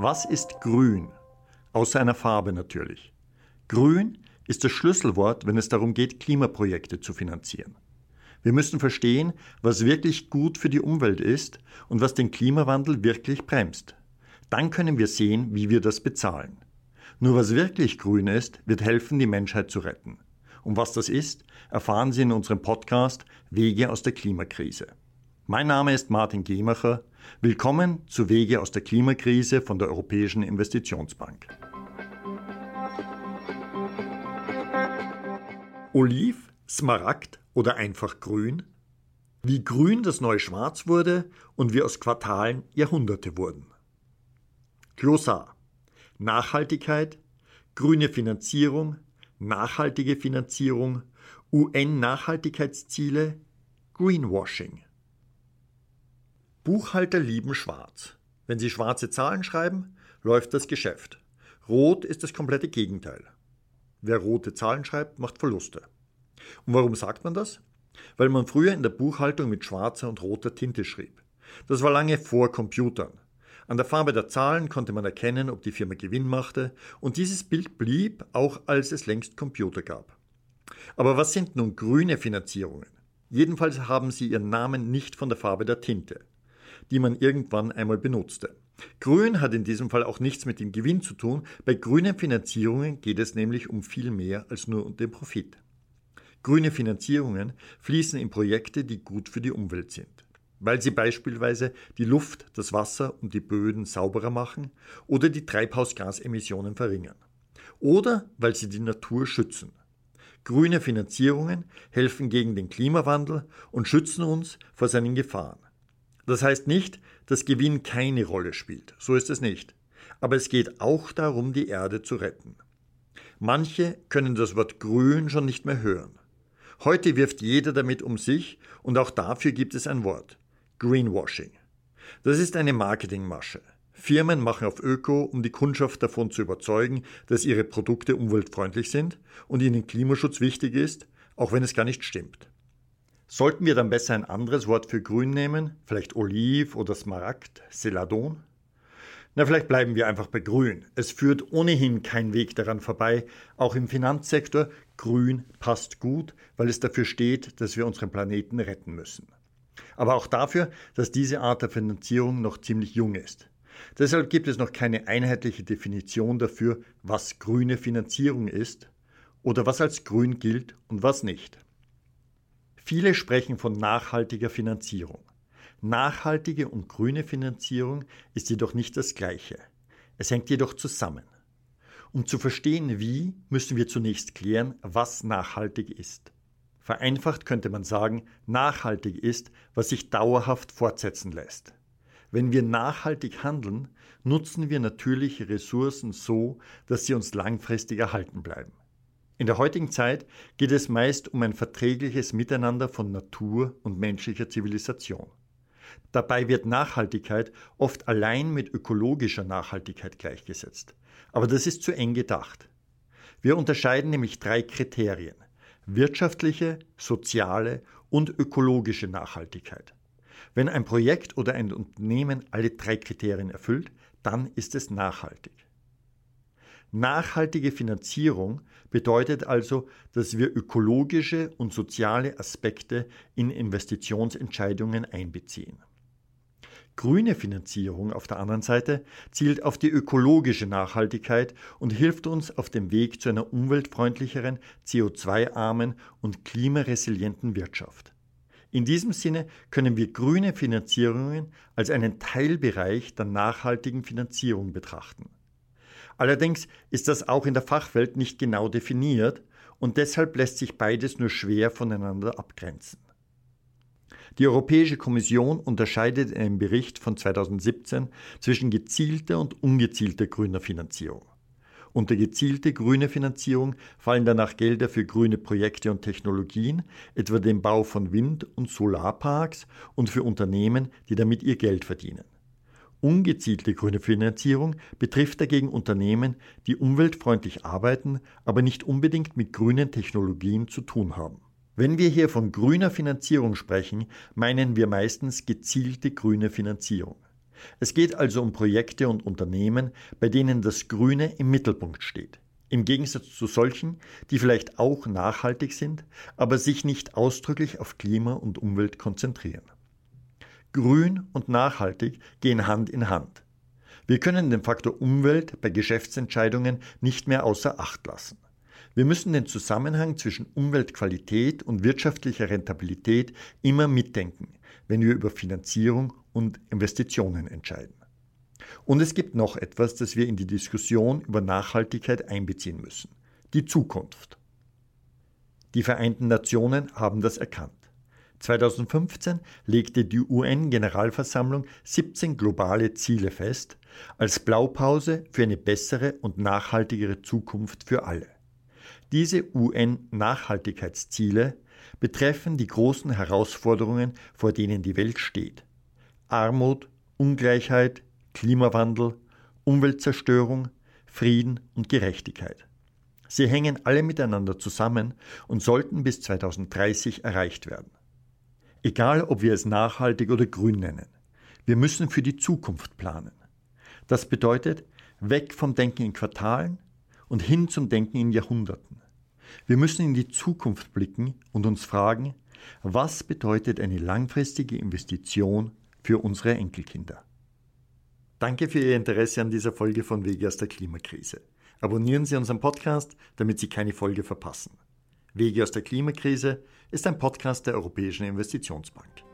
Was ist grün? Außer einer Farbe natürlich. Grün ist das Schlüsselwort, wenn es darum geht, Klimaprojekte zu finanzieren. Wir müssen verstehen, was wirklich gut für die Umwelt ist und was den Klimawandel wirklich bremst. Dann können wir sehen, wie wir das bezahlen. Nur was wirklich grün ist, wird helfen, die Menschheit zu retten. Und was das ist, erfahren Sie in unserem Podcast Wege aus der Klimakrise. Mein Name ist Martin Gemacher. Willkommen zu Wege aus der Klimakrise von der Europäischen Investitionsbank. Oliv, Smaragd oder einfach grün? Wie grün das neue Schwarz wurde und wie aus Quartalen Jahrhunderte wurden. Glossar. Nachhaltigkeit, grüne Finanzierung, nachhaltige Finanzierung, UN-Nachhaltigkeitsziele, Greenwashing. Buchhalter lieben schwarz. Wenn sie schwarze Zahlen schreiben, läuft das Geschäft. Rot ist das komplette Gegenteil. Wer rote Zahlen schreibt, macht Verluste. Und warum sagt man das? Weil man früher in der Buchhaltung mit schwarzer und roter Tinte schrieb. Das war lange vor Computern. An der Farbe der Zahlen konnte man erkennen, ob die Firma Gewinn machte, und dieses Bild blieb, auch als es längst Computer gab. Aber was sind nun grüne Finanzierungen? Jedenfalls haben sie ihren Namen nicht von der Farbe der Tinte die man irgendwann einmal benutzte. Grün hat in diesem Fall auch nichts mit dem Gewinn zu tun. Bei grünen Finanzierungen geht es nämlich um viel mehr als nur um den Profit. Grüne Finanzierungen fließen in Projekte, die gut für die Umwelt sind, weil sie beispielsweise die Luft, das Wasser und die Böden sauberer machen oder die Treibhausgasemissionen verringern. Oder weil sie die Natur schützen. Grüne Finanzierungen helfen gegen den Klimawandel und schützen uns vor seinen Gefahren. Das heißt nicht, dass Gewinn keine Rolle spielt. So ist es nicht. Aber es geht auch darum, die Erde zu retten. Manche können das Wort grün schon nicht mehr hören. Heute wirft jeder damit um sich und auch dafür gibt es ein Wort. Greenwashing. Das ist eine Marketingmasche. Firmen machen auf Öko, um die Kundschaft davon zu überzeugen, dass ihre Produkte umweltfreundlich sind und ihnen Klimaschutz wichtig ist, auch wenn es gar nicht stimmt. Sollten wir dann besser ein anderes Wort für grün nehmen? Vielleicht Oliv oder Smaragd, Celadon? Na, vielleicht bleiben wir einfach bei grün. Es führt ohnehin kein Weg daran vorbei. Auch im Finanzsektor, grün passt gut, weil es dafür steht, dass wir unseren Planeten retten müssen. Aber auch dafür, dass diese Art der Finanzierung noch ziemlich jung ist. Deshalb gibt es noch keine einheitliche Definition dafür, was grüne Finanzierung ist oder was als grün gilt und was nicht. Viele sprechen von nachhaltiger Finanzierung. Nachhaltige und grüne Finanzierung ist jedoch nicht das Gleiche. Es hängt jedoch zusammen. Um zu verstehen wie, müssen wir zunächst klären, was nachhaltig ist. Vereinfacht könnte man sagen, nachhaltig ist, was sich dauerhaft fortsetzen lässt. Wenn wir nachhaltig handeln, nutzen wir natürliche Ressourcen so, dass sie uns langfristig erhalten bleiben. In der heutigen Zeit geht es meist um ein verträgliches Miteinander von Natur und menschlicher Zivilisation. Dabei wird Nachhaltigkeit oft allein mit ökologischer Nachhaltigkeit gleichgesetzt. Aber das ist zu eng gedacht. Wir unterscheiden nämlich drei Kriterien. Wirtschaftliche, soziale und ökologische Nachhaltigkeit. Wenn ein Projekt oder ein Unternehmen alle drei Kriterien erfüllt, dann ist es nachhaltig. Nachhaltige Finanzierung bedeutet also, dass wir ökologische und soziale Aspekte in Investitionsentscheidungen einbeziehen. Grüne Finanzierung auf der anderen Seite zielt auf die ökologische Nachhaltigkeit und hilft uns auf dem Weg zu einer umweltfreundlicheren, CO2-armen und klimaresilienten Wirtschaft. In diesem Sinne können wir grüne Finanzierungen als einen Teilbereich der nachhaltigen Finanzierung betrachten. Allerdings ist das auch in der Fachwelt nicht genau definiert und deshalb lässt sich beides nur schwer voneinander abgrenzen. Die Europäische Kommission unterscheidet in einem Bericht von 2017 zwischen gezielter und ungezielter grüner Finanzierung. Unter gezielte grüne Finanzierung fallen danach Gelder für grüne Projekte und Technologien, etwa den Bau von Wind- und Solarparks und für Unternehmen, die damit ihr Geld verdienen. Ungezielte grüne Finanzierung betrifft dagegen Unternehmen, die umweltfreundlich arbeiten, aber nicht unbedingt mit grünen Technologien zu tun haben. Wenn wir hier von grüner Finanzierung sprechen, meinen wir meistens gezielte grüne Finanzierung. Es geht also um Projekte und Unternehmen, bei denen das Grüne im Mittelpunkt steht. Im Gegensatz zu solchen, die vielleicht auch nachhaltig sind, aber sich nicht ausdrücklich auf Klima und Umwelt konzentrieren. Grün und nachhaltig gehen Hand in Hand. Wir können den Faktor Umwelt bei Geschäftsentscheidungen nicht mehr außer Acht lassen. Wir müssen den Zusammenhang zwischen Umweltqualität und wirtschaftlicher Rentabilität immer mitdenken, wenn wir über Finanzierung und Investitionen entscheiden. Und es gibt noch etwas, das wir in die Diskussion über Nachhaltigkeit einbeziehen müssen. Die Zukunft. Die Vereinten Nationen haben das erkannt. 2015 legte die UN-Generalversammlung 17 globale Ziele fest, als Blaupause für eine bessere und nachhaltigere Zukunft für alle. Diese UN-Nachhaltigkeitsziele betreffen die großen Herausforderungen, vor denen die Welt steht. Armut, Ungleichheit, Klimawandel, Umweltzerstörung, Frieden und Gerechtigkeit. Sie hängen alle miteinander zusammen und sollten bis 2030 erreicht werden. Egal, ob wir es nachhaltig oder grün nennen, wir müssen für die Zukunft planen. Das bedeutet, weg vom Denken in Quartalen und hin zum Denken in Jahrhunderten. Wir müssen in die Zukunft blicken und uns fragen, was bedeutet eine langfristige Investition für unsere Enkelkinder? Danke für Ihr Interesse an dieser Folge von Wege aus der Klimakrise. Abonnieren Sie unseren Podcast, damit Sie keine Folge verpassen. Wege aus der Klimakrise ist ein Podcast der Europäischen Investitionsbank.